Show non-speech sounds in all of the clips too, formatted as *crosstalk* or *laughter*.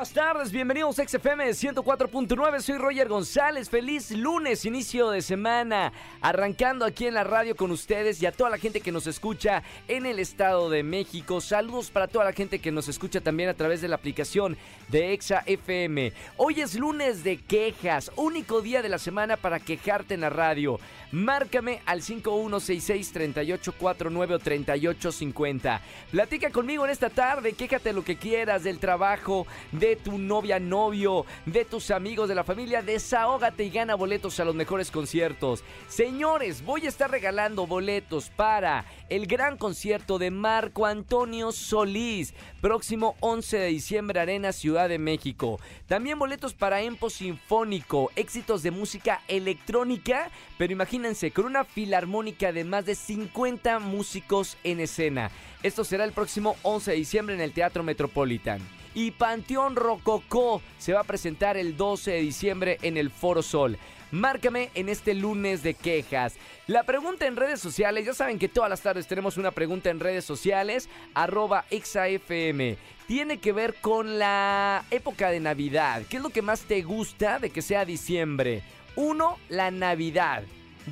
Buenas tardes, bienvenidos a XFM 104.9, soy Roger González, feliz lunes, inicio de semana, arrancando aquí en la radio con ustedes y a toda la gente que nos escucha en el Estado de México, saludos para toda la gente que nos escucha también a través de la aplicación de Exa FM. Hoy es lunes de quejas, único día de la semana para quejarte en la radio. Márcame al 5166-3849 o 3850. Platica conmigo en esta tarde, quéjate lo que quieras del trabajo, de tu novia, novio, de tus amigos, de la familia. Desahógate y gana boletos a los mejores conciertos. Señores, voy a estar regalando boletos para el gran concierto de Marco Antonio Solís, próximo 11 de diciembre, Arena Ciudad de México. También boletos para Empo Sinfónico, éxitos de música electrónica, pero imagínate con una filarmónica de más de 50 músicos en escena. Esto será el próximo 11 de diciembre en el Teatro Metropolitan. Y Panteón Rococó se va a presentar el 12 de diciembre en el Foro Sol. Márcame en este lunes de quejas. La pregunta en redes sociales, ya saben que todas las tardes tenemos una pregunta en redes sociales, arroba exafm. Tiene que ver con la época de Navidad. ¿Qué es lo que más te gusta de que sea diciembre? Uno, la Navidad.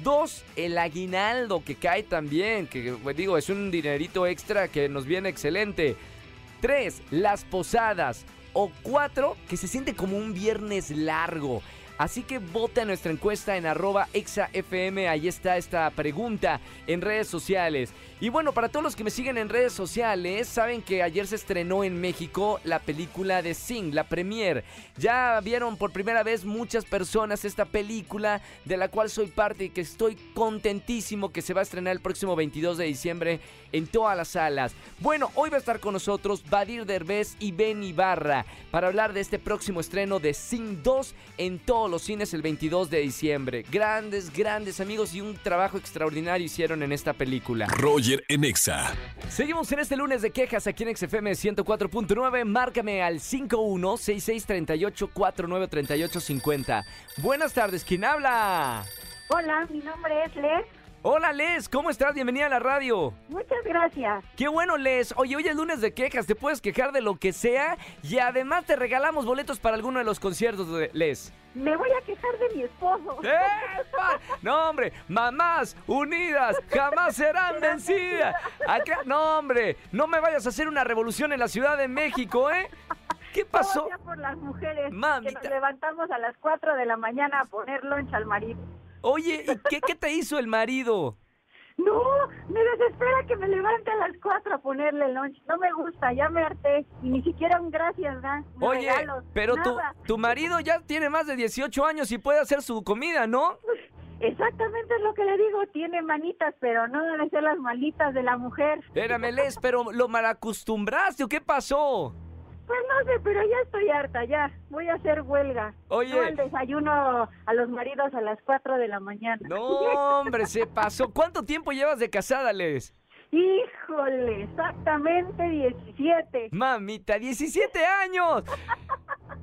Dos, el aguinaldo que cae también, que pues, digo, es un dinerito extra que nos viene excelente. Tres, las posadas. O cuatro, que se siente como un viernes largo. Así que vota nuestra encuesta en arroba exafm, ahí está esta pregunta en redes sociales. Y bueno, para todos los que me siguen en redes sociales, saben que ayer se estrenó en México la película de Sing, la premier. Ya vieron por primera vez muchas personas esta película de la cual soy parte y que estoy contentísimo que se va a estrenar el próximo 22 de diciembre en todas las salas. Bueno, hoy va a estar con nosotros Badir Derbez y Ben Ibarra para hablar de este próximo estreno de Sing 2 en todos los cines el 22 de diciembre. Grandes, grandes amigos y un trabajo extraordinario hicieron en esta película. Roger en Exa. Seguimos en este lunes de quejas aquí en XFM 104.9. Márcame al 516638493850. Buenas tardes, ¿quién habla? Hola, mi nombre es Les. Hola Les, ¿cómo estás? Bienvenida a la radio. Muchas gracias. Qué bueno Les. Oye, hoy es lunes de quejas, te puedes quejar de lo que sea y además te regalamos boletos para alguno de los conciertos de Les. Me voy a quejar de mi esposo. ¡Epa! No, hombre, mamás unidas jamás serán vencidas. Acá, no, hombre, no me vayas a hacer una revolución en la Ciudad de México, ¿eh? ¿Qué pasó? Todo sea por las mujeres Mamita. que nos levantamos a las 4 de la mañana a poner lunch al marido. Oye, ¿y qué, qué te hizo el marido? No, me desespera que me levante a las 4 a ponerle lunch. No me gusta, ya me harté. Y ni siquiera un gracias da. ni Oye, regalos, pero tu, tu marido ya tiene más de 18 años y puede hacer su comida, ¿no? Exactamente es lo que le digo. Tiene manitas, pero no deben ser las manitas de la mujer. Espérame, Les, pero ¿lo malacostumbraste o qué pasó? Pues no sé, pero ya estoy harta, ya. Voy a hacer huelga. Oye. No el desayuno a los maridos a las 4 de la mañana. No, hombre, se pasó. ¿Cuánto tiempo llevas de casada, Les? Híjole, exactamente 17. Mamita, 17 años.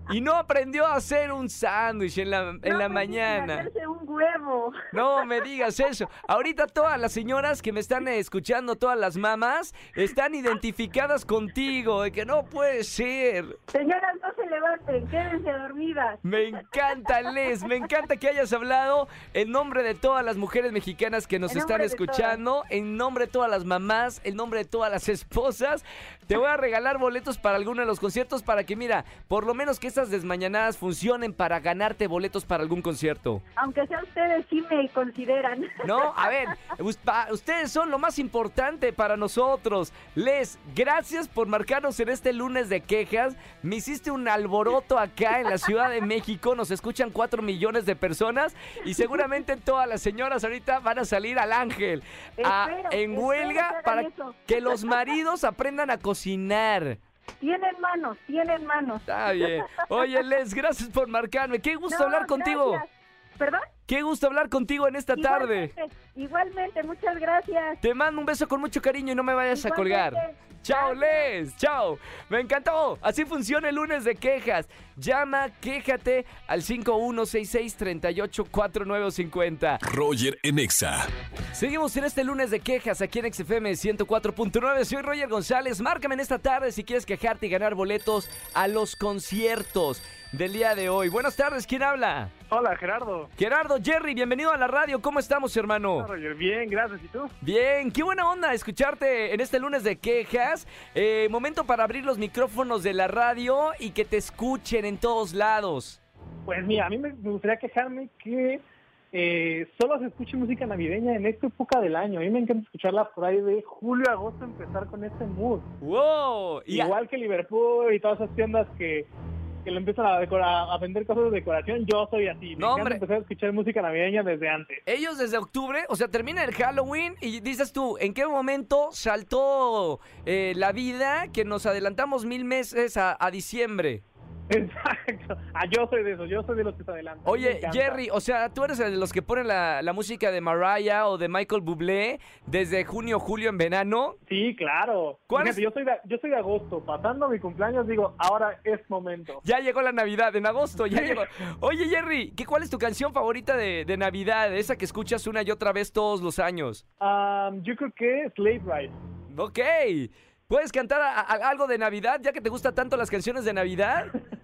Y no aprendió a hacer un sándwich en la, en la mañana. hacerse un huevo. No me digas eso. Ahorita todas las señoras que me están escuchando, todas las mamás, están identificadas contigo, de que no puede ser. Señoras, no levanten, quédense dormidas. Me encanta, Les, me encanta que hayas hablado en nombre de todas las mujeres mexicanas que nos En están escuchando, en nombre de todas las mamás, en nombre de todas las esposas. Te voy a regalar boletos para alguno de los conciertos para que, mira, por lo menos que estas desmañanadas funcionen para ganarte boletos para algún concierto. Aunque sea ustedes, sí me consideran. No, *laughs* a ver, ustedes son lo más importante para nosotros. Les, gracias por marcarnos en este lunes de quejas. Me hiciste un alboroto acá en la Ciudad de México. Nos escuchan 4 millones de personas y seguramente todas las señoras ahorita van a salir al ángel a- Espero, en huelga que para eso. que los maridos aprendan a cocinar. Tienen manos, tienen manos. Está bien. Oye, Les, gracias por marcarme. Qué gusto No, hablar contigo. gracias. ¿Perdón? Qué gusto hablar contigo en esta tarde. Igualmente, igualmente, muchas gracias. Te mando un beso con mucho cariño y no me vayas a colgar. Chao. Les. Chao. Me encantó. Así funciona el lunes de quejas. Llama, quéjate al 5166-384950. Roger en Exa. Seguimos en este lunes de quejas aquí en XFM 104.9. Soy Roger González. Márcame en esta tarde si quieres quejarte y ganar boletos a los conciertos del día de hoy. Buenas tardes, ¿quién habla? Hola, Gerardo. Gerardo, Jerry, bienvenido a la radio. ¿Cómo estamos, hermano? Hola, Roger. Bien, gracias. ¿Y tú? Bien, qué buena onda escucharte en este lunes de quejas. Eh, momento para abrir los micrófonos de la radio y que te escuchen en todos lados. Pues mira, a mí me gustaría quejarme que eh, solo se escuche música navideña en esta época del año. A mí me encanta escucharla por ahí de julio a agosto, empezar con este mood. ¡Wow! Igual que Liverpool y todas esas tiendas que, que le empiezan a, decorar, a vender cosas de decoración, yo soy así. Me No, encanta hombre. empezar a escuchar música navideña desde antes. ellos desde octubre, o sea, termina el Halloween y dices tú, ¿en qué momento saltó eh, la vida que nos adelantamos mil meses a, a diciembre? *laughs* Exacto. Ah, yo soy de esos, yo soy de los que se adelantan. Oye. Jerry, o sea, tú eres el de los que ponen la, la música de Mariah o de Michael Bublé desde junio, julio en verano. Sí, claro. ¿Cuál Fíjate, es- yo, soy de, yo soy de agosto. Pasando mi cumpleaños, digo, ahora es momento. Ya llegó la Navidad, en agosto, ya llegó. Oye, Jerry, ¿qué, ¿cuál es tu canción favorita de, de Navidad? Esa que escuchas una y otra vez todos los años. Um, yo creo que Slave Ride. Ok. ¿Puedes cantar a- a- algo de Navidad, ya que te gustan tanto las canciones de Navidad? *laughs*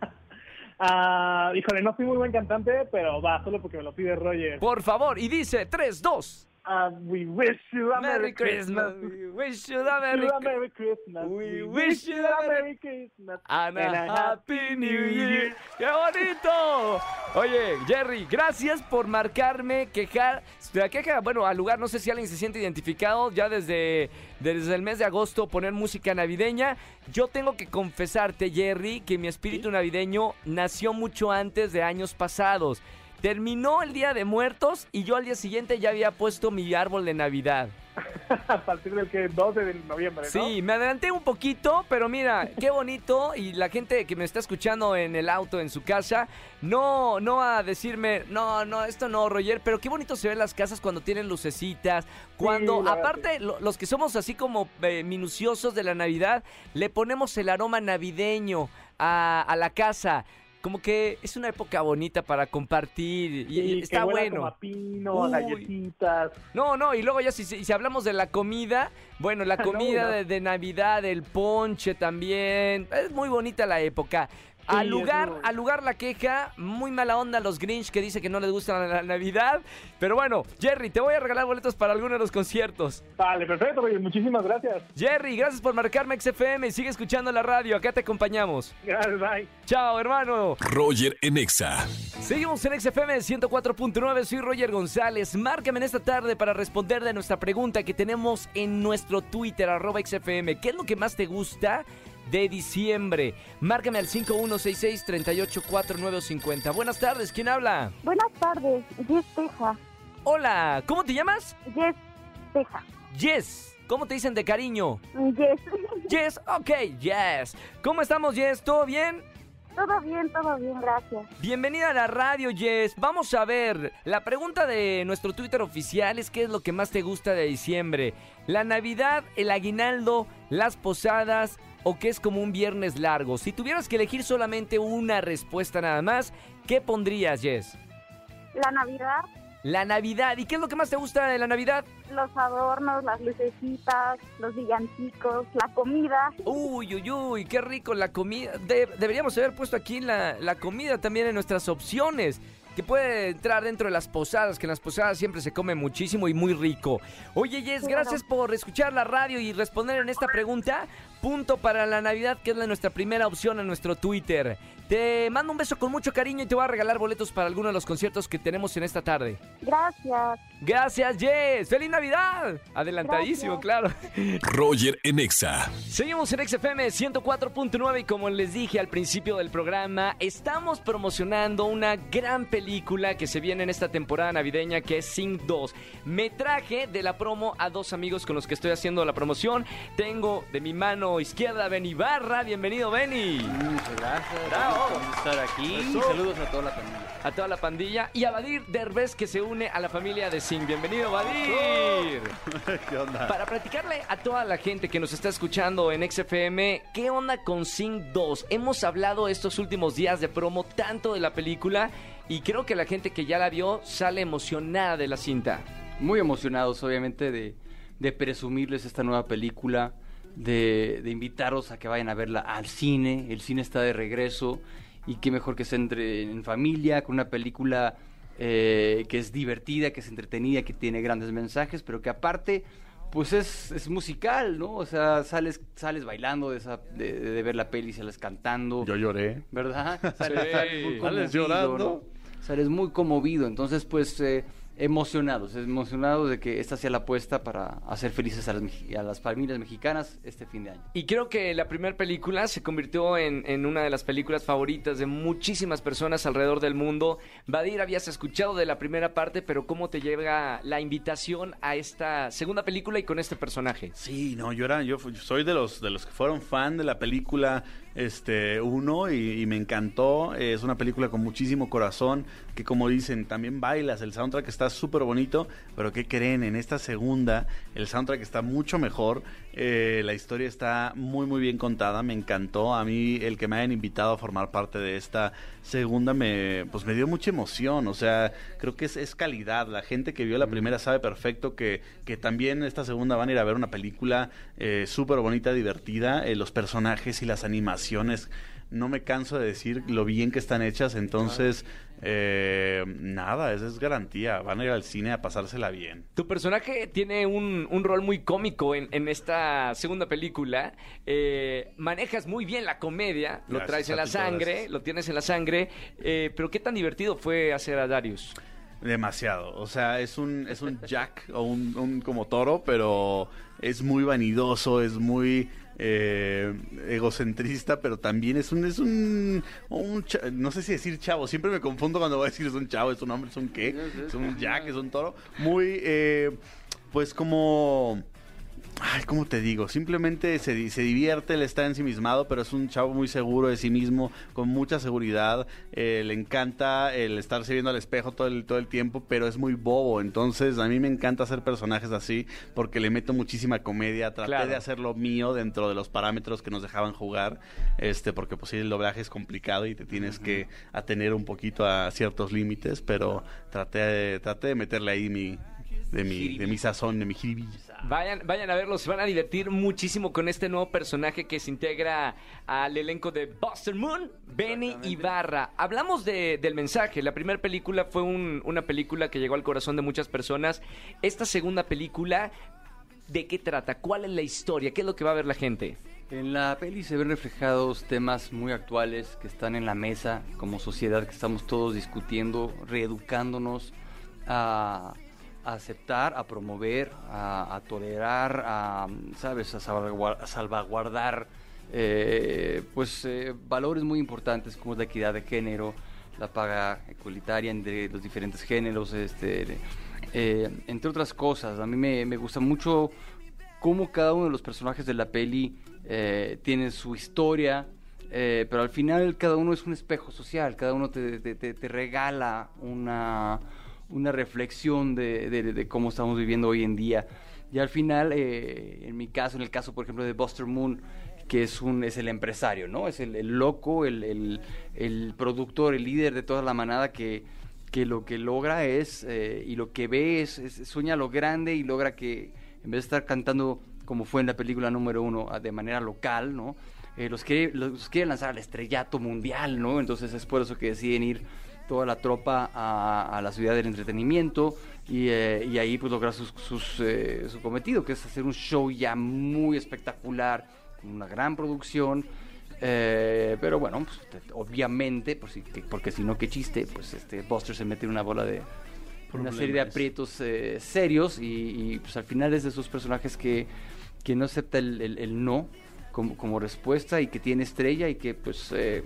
Ah, híjole, no soy muy buen cantante, pero va, solo porque me lo pide Roger. Por favor, y dice 3, 2. Ah, we wish you a Merry Christmas. We wish you a Merry You a Christmas. Merry Christmas. We wish you a Merry Christmas. And a And a Happy New Year. ¡Qué bonito! Oye, Jerry, gracias por marcarme, quejar. La queja, bueno, al lugar, no sé si alguien se siente identificado, ya desde, desde el mes de agosto poner música navideña. Yo tengo que confesarte, Jerry, que mi espíritu navideño nació mucho antes de años pasados. Terminó el Día de Muertos y yo al día siguiente ya había puesto mi árbol de Navidad. *laughs* a partir del que 12 de noviembre, ¿no? Sí, me adelanté un poquito, pero mira, qué bonito. Y la gente que me está escuchando en el auto, en su casa, no, no a decirme, no, no, esto no, Roger, pero qué bonito se ven las casas cuando tienen lucecitas. Cuando, aparte, lo- los que somos así como eh, minuciosos de la Navidad, le ponemos el aroma navideño a, a la casa. Como que es una época bonita para compartir y, Sí, está que bueno. como a pino, a Uy. galletitas. No, no, y luego ya si, si si hablamos de la comida, bueno, la *laughs* No, comida no. de, de Navidad, el ponche también, es muy bonita la época. Al lugar, al lugar la queja, muy mala onda los Grinch que dice que no les gusta la, la Navidad. Pero bueno, Jerry, te voy a regalar boletos para alguno de los conciertos. Vale, perfecto, muchísimas gracias. Jerry, gracias por marcarme XFM, sigue escuchando la radio, acá te acompañamos. Gracias, bye. Chao, hermano. Roger en Exa. Seguimos en XFM 104.9, soy Roger González. Márcame en esta tarde para responder de nuestra pregunta que tenemos en nuestro Twitter, arroba XFM. ¿Qué es lo que más te gusta de diciembre? Márcame al 5166-384950. Buenas tardes, ¿quién habla? Buenas tardes, Jess Teja. Hola, ¿cómo te llamas? Jess Teja. Yes. ¿Cómo te dicen de cariño? Jess. Yes, ok, yes. ¿Cómo estamos, Yes? ¿Todo bien? todo bien, todo bien, gracias. Bienvenida a la radio, Jess. Vamos a ver, la pregunta de nuestro Twitter oficial es qué es lo que más te gusta de diciembre. ¿La Navidad, el aguinaldo, las posadas o qué es como un viernes largo? Si tuvieras que elegir solamente una respuesta nada más, ¿qué pondrías, Jess? La Navidad, La Navidad. ¿Y qué es lo que más te gusta de la Navidad? los adornos, las lucecitas, los villancicos, la comida. Uy, uy, uy, qué rico la comida. De- deberíamos haber puesto aquí la, la comida también en nuestras opciones. Que puede entrar dentro de las posadas, que en las posadas siempre se come muchísimo y muy rico. Oye, Jess, gracias por escuchar la radio y responder en esta pregunta. Punto para la Navidad, que es la- nuestra primera opción en nuestro Twitter. Te mando un beso con mucho cariño y te voy a regalar boletos para alguno de los conciertos que tenemos en esta tarde. Gracias. Gracias, Jess. ¡Feliz Navidad! Adelantadísimo, claro. Roger en Exa. Seguimos en XFM 104.9 y como les dije al principio del programa, estamos promocionando una gran película que se viene en esta temporada navideña que es Sing 2. Me traje de la promo a dos amigos con los que estoy haciendo la promoción. Tengo de mi mano izquierda a Benny Barra. Bienvenido, Benny. Muchas gracias. Bravo. Estar aquí. Eso. Saludos a toda la pandilla. A toda la pandilla y a Badir Derbez que se une a la familia de Sing. Bienvenido, Badir. *laughs* ¿Qué onda? Para platicarle a toda la gente que nos está escuchando en XFM, ¿qué onda con Sing 2? Hemos hablado estos últimos días de promo tanto de la película y creo que la gente que ya la vio sale emocionada de la cinta. Muy emocionados, obviamente, de, de presumirles esta nueva película, de, de invitarlos a que vayan a verla al cine. El cine está de regreso y qué mejor que se entre en familia con una película eh, que es divertida, que es entretenida, que tiene grandes mensajes, pero que aparte pues es, es musical, ¿no? O sea, sales, sales bailando de, esa, de, de ver la peli, sales cantando. Yo lloré. ¿verdad? *laughs* Sales, Sí. sales llorando. ¿no? Sales muy conmovido. Entonces, pues, eh, emocionados, emocionados de que esta sea la apuesta para hacer felices a las, meji- a las familias mexicanas este fin de año. Y creo que la primera película se convirtió en, en una de las películas favoritas de muchísimas personas alrededor del mundo. Badir, habías escuchado de la primera parte, pero ¿cómo te llega la invitación a esta segunda película y con este personaje? Sí, no, yo era, yo fu- soy de los de los que fueron fan de la película este uno y, me encantó. Es una película con muchísimo corazón que como dicen también bailas. El soundtrack está súper bonito, pero qué creen en esta segunda el soundtrack está mucho mejor. Eh, la historia está muy muy bien contada. Me encantó. A mí el que me hayan invitado a formar parte de esta segunda me pues me dio mucha emoción. O sea creo que es, es calidad. La gente que vio la primera sabe perfecto que que también esta segunda van a ir a ver una película eh, súper bonita, divertida. Eh, los personajes y las animaciones, no me canso de decir lo bien que están hechas. Entonces, eh, nada, esa es garantía. Van a ir al cine a pasársela bien. Tu personaje tiene un, un rol muy cómico en, en esta segunda película. Eh, manejas muy bien la comedia, lo Gracias traes en la sangre, gracias. lo tienes en la sangre. eh, pero qué tan divertido fue hacer a Darius. Demasiado. O sea, es un, es un jack o un, un como toro, pero es muy vanidoso, es muy eh, egocentrista, pero también es un, es un, no sé si decir chavo, siempre me confundo cuando voy a decir es un chavo, es un hombre, es un qué, es un jack, es un toro. Muy, eh, pues como... Ay, ¿cómo te digo? Simplemente se, se divierte, él está ensimismado, pero es un chavo muy seguro de sí mismo, con mucha seguridad. eh, le encanta el estarse viendo al espejo todo el, todo el tiempo, pero es muy bobo. Entonces, a mí me encanta hacer personajes así, porque le meto muchísima comedia. Traté Claro. de hacer lo mío dentro de los parámetros que nos dejaban jugar, este, porque pues sí, el doblaje es complicado y te tienes que atener un poquito a ciertos límites, pero traté, de- traté de meterle ahí mi, de mi, de mi sazón, de mi jiribilla. Vayan, vayan a verlo, se van a divertir muchísimo con este nuevo personaje que se integra al elenco de Buster Moon, Benny Ibarra. Hablamos de- del mensaje. La primera película fue un- una película que llegó al corazón de muchas personas. Esta segunda película, ¿de qué trata? ¿Cuál es la historia? ¿Qué es lo que va a ver la gente? En la peli se ven reflejados temas muy actuales que están en la mesa como sociedad, que estamos todos discutiendo, reeducándonos a, a aceptar, a promover, a, tolerar, a, ¿sabes?, a salvaguar- a salvaguardar eh, pues eh, valores muy importantes como la equidad de género, la paga equalitaria entre los diferentes géneros, este, eh, entre otras cosas. A mí me, me gusta mucho cómo cada uno de los personajes de la peli eh, tiene su historia, pero al final cada uno es un espejo social, cada uno te- te- te regala una, una reflexión de, cómo estamos viviendo hoy en día. Y al final, eh, en mi caso, en el caso, por ejemplo, de Buster Moon, que es, un, es el empresario, ¿no? Es el, loco, el, el- productor, el líder de toda la manada que, que lo que logra es, eh, y lo que ve es, es- sueña lo grande y logra que, en vez de estar cantando como fue en la película número uno, a- de manera local, ¿no? Eh, los, quiere, los quiere lanzar al estrellato mundial, ¿no? Entonces es por eso que deciden ir toda la tropa a, a la ciudad del entretenimiento y, eh, y ahí pues lograr sus, sus, eh, su cometido, que es hacer un show ya muy espectacular, con una gran producción, eh, pero bueno, pues, te- obviamente, por si- que- porque si no, qué chiste, pues este Buster se mete en una bola de una serie de aprietos eh, serios y, y, pues al final es de esos personajes que, que no acepta el, el- el no como, como respuesta y que tiene estrella y que pues eh,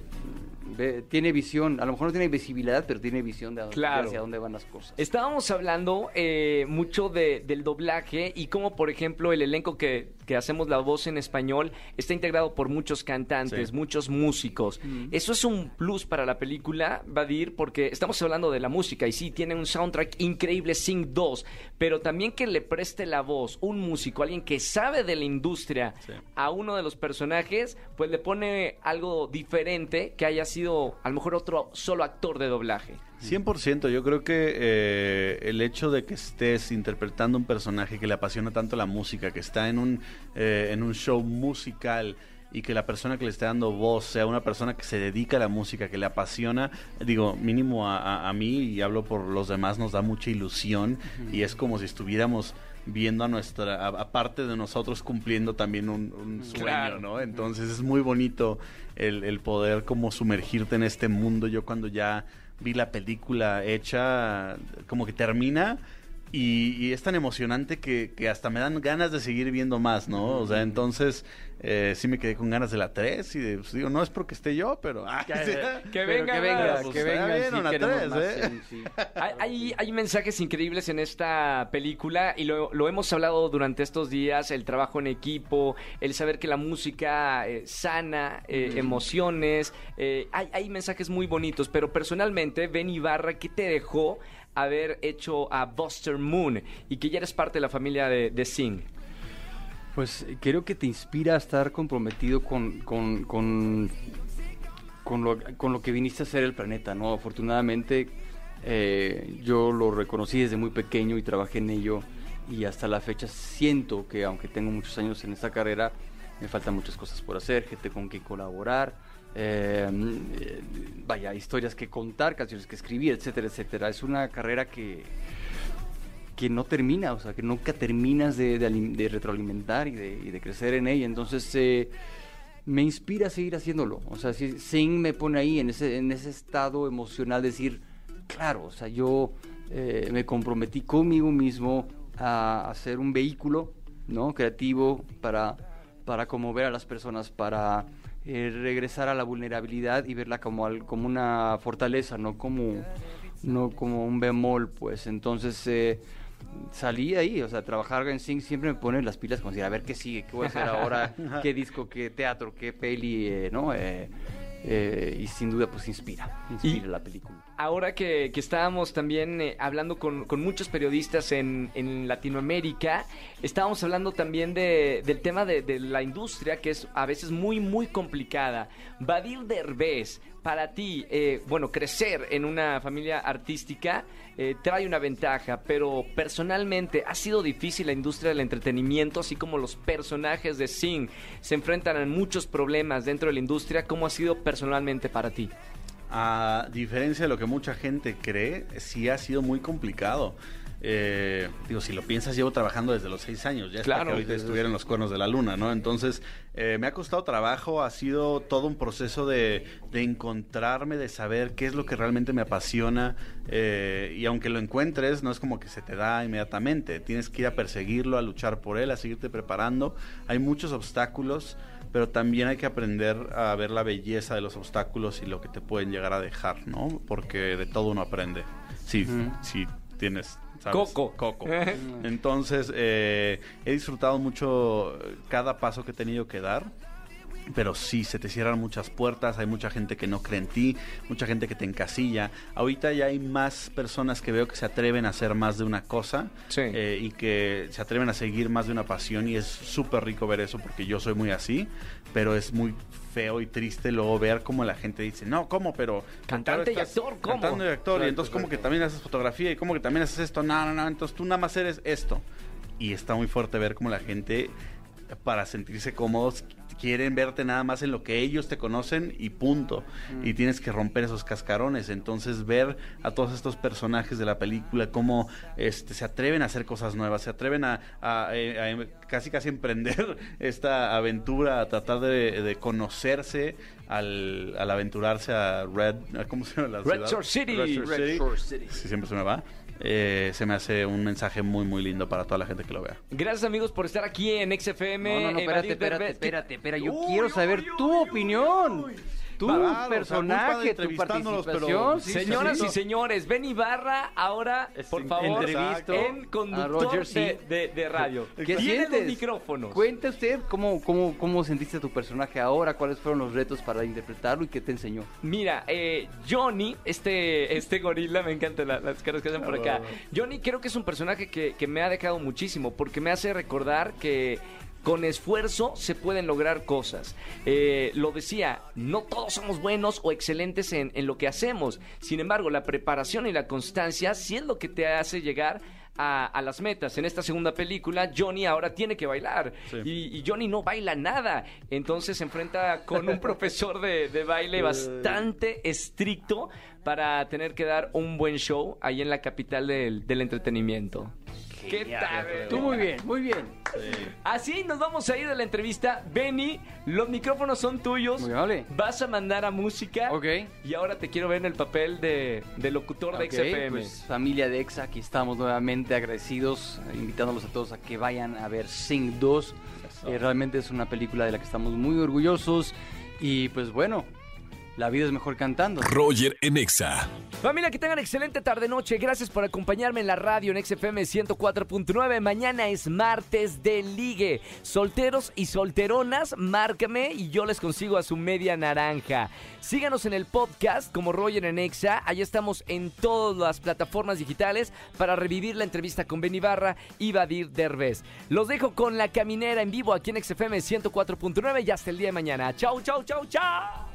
ve- tiene visión, a lo mejor no tiene visibilidad, pero tiene visión de a- Claro. hacia dónde van las cosas. Estábamos hablando eh, mucho de- del doblaje y cómo, por ejemplo, el elenco que, que hacemos la voz en español está integrado por muchos cantantes, Sí. muchos músicos. Eso es un plus para la película, Vadir, porque estamos hablando de la música y sí, tiene un soundtrack increíble, Sing 2, pero también que le preste la voz un músico, alguien que sabe de la industria Sí. a uno de los personajes, pues le pone algo diferente que haya sido a lo mejor otro solo actor de doblaje. 100%, yo creo que eh, el hecho de que estés interpretando un personaje que le apasiona tanto la música, que está en un, eh, en un show musical y que la persona que le esté dando voz sea una persona que se dedica a la música, que le apasiona, digo, mínimo a, a- a mí y hablo por los demás, nos da mucha ilusión y es como si estuviéramos viendo a nuestra, aparte de nosotros cumpliendo también un, un sueño, Claro. ¿no? Entonces es muy bonito el, el poder como sumergirte en este mundo. Yo cuando ya vi la película hecha, como que termina y, y es tan emocionante que, que hasta me dan ganas de seguir viendo más, ¿no? O sea, entonces eh, sí me quedé con ganas de la 3 y de, pues, digo, no es porque esté yo, pero... ah, que *laughs* Pero venga, que venga, pues, que está venga, sí ¿eh? sí, sí. *laughs* Hay, hay, hay mensajes increíbles en esta película y lo, lo hemos hablado durante estos días, el trabajo en equipo, el saber que la música eh, sana eh, emociones, eh, hay, hay mensajes muy bonitos, pero personalmente, Ben Ibarra, ¿qué te dejó haber hecho a Buster Moon y que ya eres parte de la familia de, de Sing? Pues creo que te inspira a estar comprometido con, con, con, con lo, con lo que viniste a hacer el planeta, ¿no? Afortunadamente eh, yo lo reconocí desde muy pequeño y trabajé en ello y hasta la fecha siento que aunque tengo muchos años en esta carrera, me faltan muchas cosas por hacer, gente con quien colaborar, eh, eh, vaya, historias que contar, canciones que escribir, etcétera, etcétera. Es una carrera que que no termina, o sea, que nunca terminas de, de alim- de retroalimentar y de, crecer en ella. Entonces, eh, me inspira a seguir haciéndolo. O sea, si Sing me pone ahí en ese, en ese estado emocional de decir, claro, o sea, yo eh, me comprometí conmigo mismo a hacer un vehículo, ¿no? Creativo para, para conmover a las personas, para eh, regresar a la vulnerabilidad y verla como, al- como una fortaleza, no como, no como un bemol, pues. Entonces, eh, salí ahí, o sea, trabajar en Sing siempre me pone las pilas como decir, a ver qué sigue, qué voy a hacer ahora, *laughs* qué disco, qué teatro, qué peli, eh, ¿no? Eh, eh, y sin duda, pues inspira, inspira Y- la película. Ahora que, estábamos también eh, hablando con, muchos periodistas en, Latinoamérica, estábamos hablando también de- del tema de, de la industria, que es a veces muy, muy complicada. Badir Derbez, para ti, eh, bueno, crecer en una familia artística eh, trae una ventaja, pero personalmente ha sido difícil la industria del entretenimiento, así como los personajes de Sing se enfrentan a muchos problemas dentro de la industria. ¿Cómo ha sido personalmente para ti? A diferencia de lo que mucha gente cree, sí ha sido muy complicado. Eh, digo, si lo piensas, llevo trabajando desde los seis años, ya Claro. que ahorita estuviera en los cuernos de la luna, ¿no? Entonces, eh, me ha costado trabajo, ha sido todo un proceso de, de encontrarme, de saber qué es lo que realmente me apasiona, eh, y aunque lo encuentres, no es como que se te da inmediatamente, tienes que ir a perseguirlo, a luchar por él, a seguirte preparando. Hay muchos obstáculos, pero también hay que aprender a ver la belleza de los obstáculos y lo que te pueden llegar a dejar, ¿no? Porque de todo uno aprende. Si, Ujú. si tienes... ¿sabes? Coco. Coco. *laughs* Entonces, eh, he disfrutado mucho cada paso que he tenido que dar. Pero sí, se te cierran muchas puertas, hay mucha gente que no cree en ti, mucha gente que te encasilla. Ahorita ya hay más personas que veo que se atreven a hacer más de una cosa Sí. eh, y que se atreven a seguir más de una pasión y es súper rico ver eso porque yo soy muy así, pero es muy feo y triste luego ver cómo la gente dice, no, ¿cómo? Pero... Cantante y actor, ¿cómo? Cantante y actor, y entonces como que también haces fotografía y como que también haces esto, no, no, no, entonces tú nada más eres esto. Y está muy fuerte ver cómo la gente, para sentirse cómodos, quieren verte nada más en lo que ellos te conocen y punto. Y tienes que romper esos cascarones. Entonces ver a todos estos personajes de la película cómo este, se atreven a hacer cosas nuevas, se atreven a, a- eh, a em- casi casi emprender *laughs* esta aventura, a tratar de, de conocerse al, al aventurarse a Red, ¿cómo se llama la Red ciudad? Shore City. Red Shore Red City. Shore City. Sí, siempre se me va. Eh, se me hace un mensaje muy, muy lindo para toda la gente que lo vea. Gracias amigos por estar aquí en XFM. No, no, no, espérate, espérate, espérate, espera, yo Uy, quiero saber uy, tu uy, opinión. Tu personaje, tu participación. sí, Señoras sí. y señores, Ben Ibarra ahora, Es por en- favor, entrevisto en conductor Roger, sí. de, de- de radio. ¿Qué Tiene sientes? los micrófonos. Cuenta usted cómo, cómo, cómo sentiste a tu personaje ahora, cuáles fueron los retos para interpretarlo y qué te enseñó. Mira, eh, Johnny, este, este gorila, me encantan la- las caras que hacen por acá. Johnny creo que es un personaje que, que me ha dejado muchísimo porque me hace recordar que con esfuerzo se pueden lograr cosas. Eh, lo decía, no todos somos buenos o excelentes en, en lo que hacemos. Sin embargo, la preparación y la constancia sí es lo que te hace llegar a, a las metas. En esta segunda película, Johnny ahora tiene que bailar. Sí. Y, y Johnny no baila nada. Entonces se enfrenta con un *laughs* profesor de, de baile bastante estricto para tener que dar un buen show ahí en la capital del, del entretenimiento. ¿Qué tal? Tú muy bien, muy bien. Así nos vamos a ir de la entrevista. Benny, los micrófonos son tuyos. Muy amable. Vas a mandar a música. Ok. Y ahora te quiero ver en el papel de, de locutor de Ok, XFM. pues, familia de EXA, aquí estamos nuevamente agradecidos, invitándolos a todos a que vayan a ver Sing 2. Eh, realmente es una película de la que estamos muy orgullosos y pues bueno, la vida es mejor cantando. Roger en Exa. Familia, que tengan excelente tarde-noche. Gracias por acompañarme en la radio en XFM 104.9. Mañana es martes de ligue. Solteros y solteronas, márcame y yo les consigo a su media naranja. Síganos en el podcast como Roger en Exa. Allá estamos en todas las plataformas digitales para revivir la entrevista con Ben Ibarra y Badir Derbez. Los dejo con La Caminera en vivo aquí en XFM 104.9 y hasta el día de mañana. Chau, chau, chau, chau.